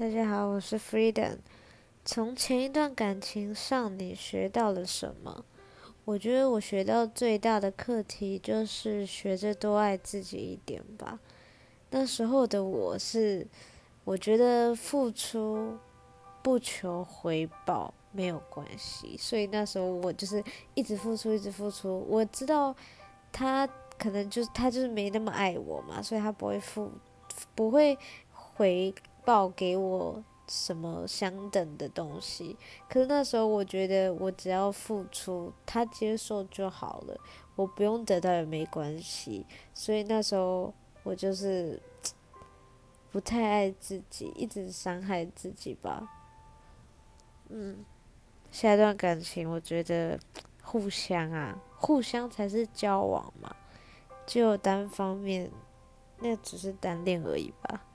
大家好，我是 Freedom。从前一段感情上，你学到了什么？我觉得我学到最大的课题就是学着多爱自己一点吧。那时候的我是，我觉得付出不求回报没有关系，所以那时候我就是一直付出，一直付出。我知道他可能就是他就是没那么爱我嘛，所以他不会付，不会回。报给我什么相等的东西？可是那时候我觉得我只要付出，他接受就好了，我不用得到也没关系。所以那时候我就是 不太爱自己，一直伤害自己吧。嗯，下一段感情我觉得互相啊，互相才是交往嘛，只有单方面，那只是单恋而已吧。